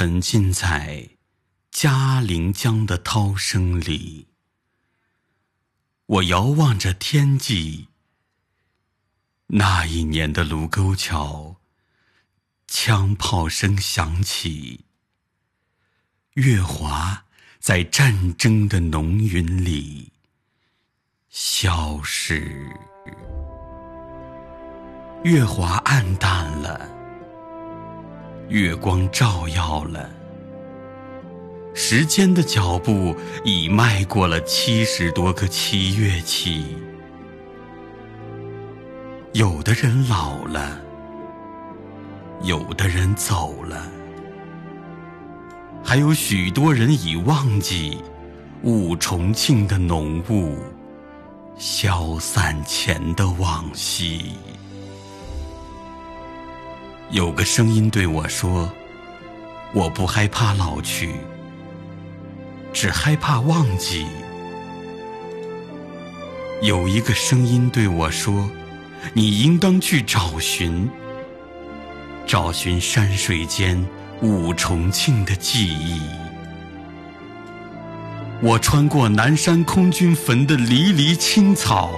沉浸在嘉陵江的涛声里。我遥望着天际，那一年的卢沟桥，枪炮声响起，月华在战争的浓云里消失。月华暗淡了，月光照耀了，时间的脚步已迈过了七十多个七月期。有的人老了，有的人走了，还有许多人已忘记雾重庆的浓雾，消散前的往昔。有个声音对我说：“我不害怕老去，只害怕忘记。”有一个声音对我说：“你应当去找寻，找寻山水间五重庆的记忆。”我穿过南山空军坟的离离青草，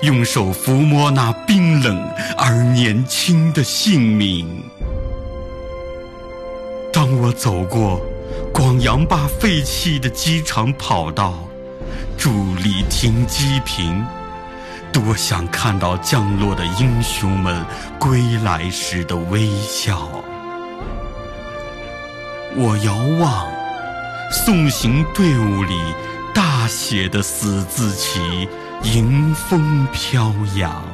用手抚摸那冰冷而年轻的姓名。当我走过广阳坝废弃的机场跑道，伫立停机坪，多想看到降落的英雄们归来时的微笑。我遥望。送行队伍里，大写的死字旗迎风飘扬。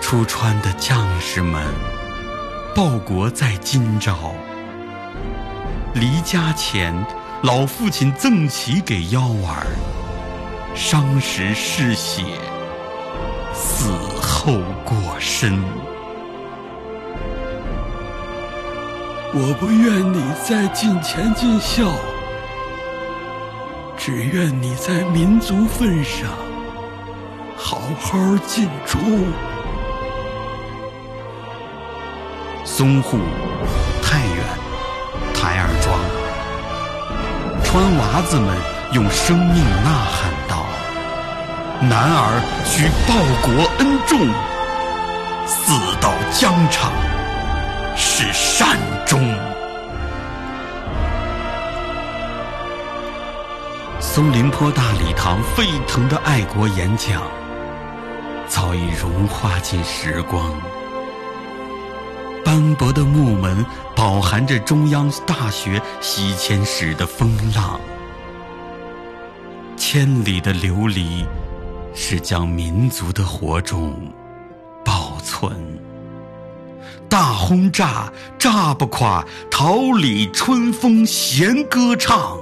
出川的将士们，报国在今朝。离家前，老父亲赠旗给幺儿，伤时嗜血，死后过身。我不愿你再尽前尽孝，只愿你在民族份上好好尽忠。淞沪、太原、台儿庄，川娃子们用生命呐喊道：“男儿须报国恩重，死到疆场。”是善松林坡大礼堂沸腾的爱国演讲，早已融化进时光。斑驳的木门饱含着中央大学西迁时的风浪。千里的琉璃，是将民族的火种保存。大轰炸，炸不垮；桃李春风弦歌唱。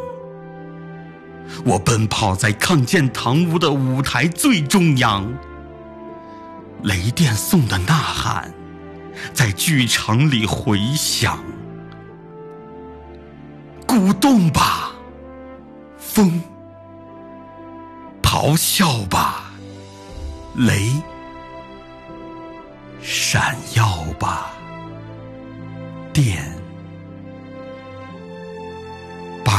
我奔跑在抗建堂屋的舞台最中央，雷电送的呐喊在剧场里回响。鼓动吧，风；咆哮吧，雷；闪耀吧。电，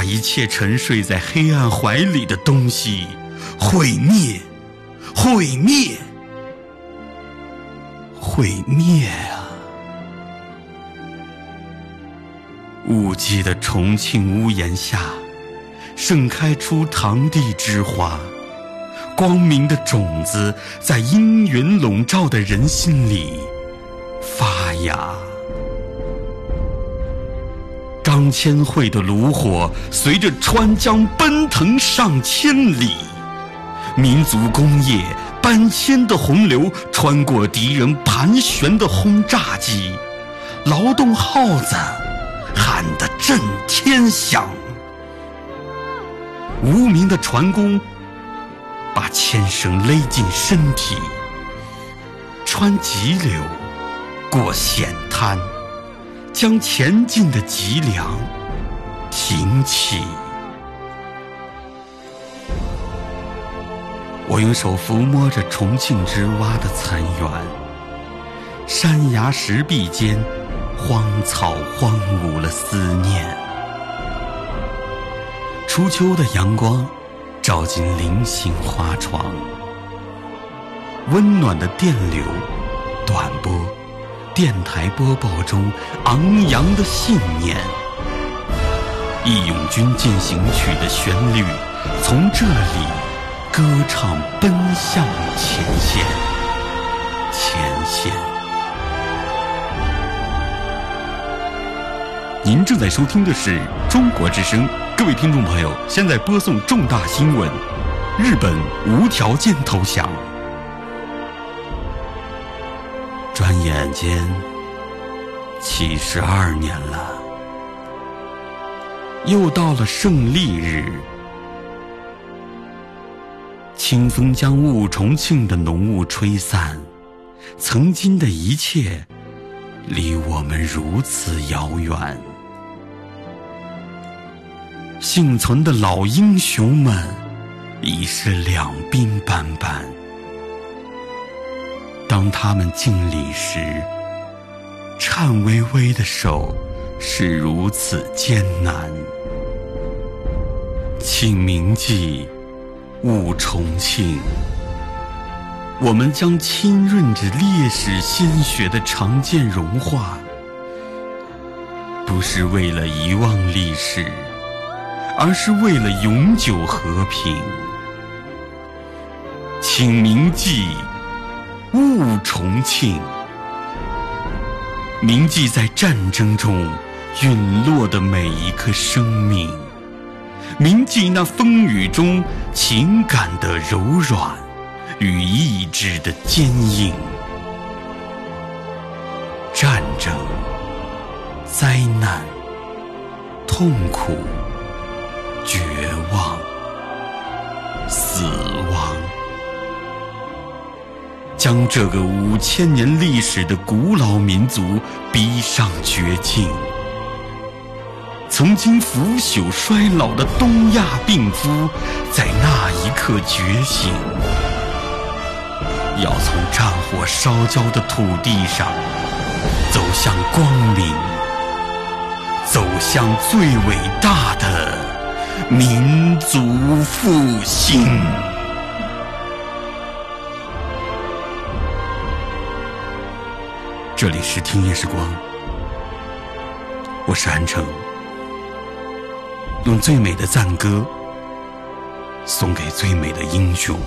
一切沉睡在黑暗怀里的东西毁灭，毁灭，毁灭啊！雾季的重庆屋檐下，盛开出堂弟之花，光明的种子在阴云笼罩的人心里发芽。张千惠的炉火随着川江奔腾上千里，民族工业搬迁的洪流穿过敌人盘旋的轰炸机，劳动号子喊得震天响。无名的船工把牵绳勒进身体，穿急流过险滩。将前进的脊梁挺起，我用手抚摸着重庆之蛙的残垣，山崖石壁间，荒草荒芜了思念。初秋的阳光照进菱形花窗，温暖的电流，短波，电台播报中昂扬的信念。《义勇军进行曲》的旋律从这里歌唱，奔向前线，前线。您正在收听的是中国之声，各位听众朋友，现在播送重大新闻：日本无条件投降。转眼间，七十二年了。又到了胜利日，清风将雾重庆的浓雾吹散，曾经的一切离我们如此遥远。幸存的老英雄们已是两鬓斑斑，当他们敬礼时，颤巍巍的手。是如此艰难。清明祭，雾重庆。我们将浸润着烈士鲜血的长剑融化，不是为了遗忘历史，而是为了永久和平。请铭记，雾重庆。铭记在战争中。陨落的每一颗生命，铭记那风雨中情感的柔软与意志的坚硬。战争、灾难、痛苦、将这个五千年历史的古老民族逼上绝境。曾经腐朽衰老的东亚病夫，在那一刻觉醒，要从战火烧焦的土地上走向光明，走向最伟大的民族复兴。这里是听夜时光，我是安城。用最美的赞歌，送给最美的英雄。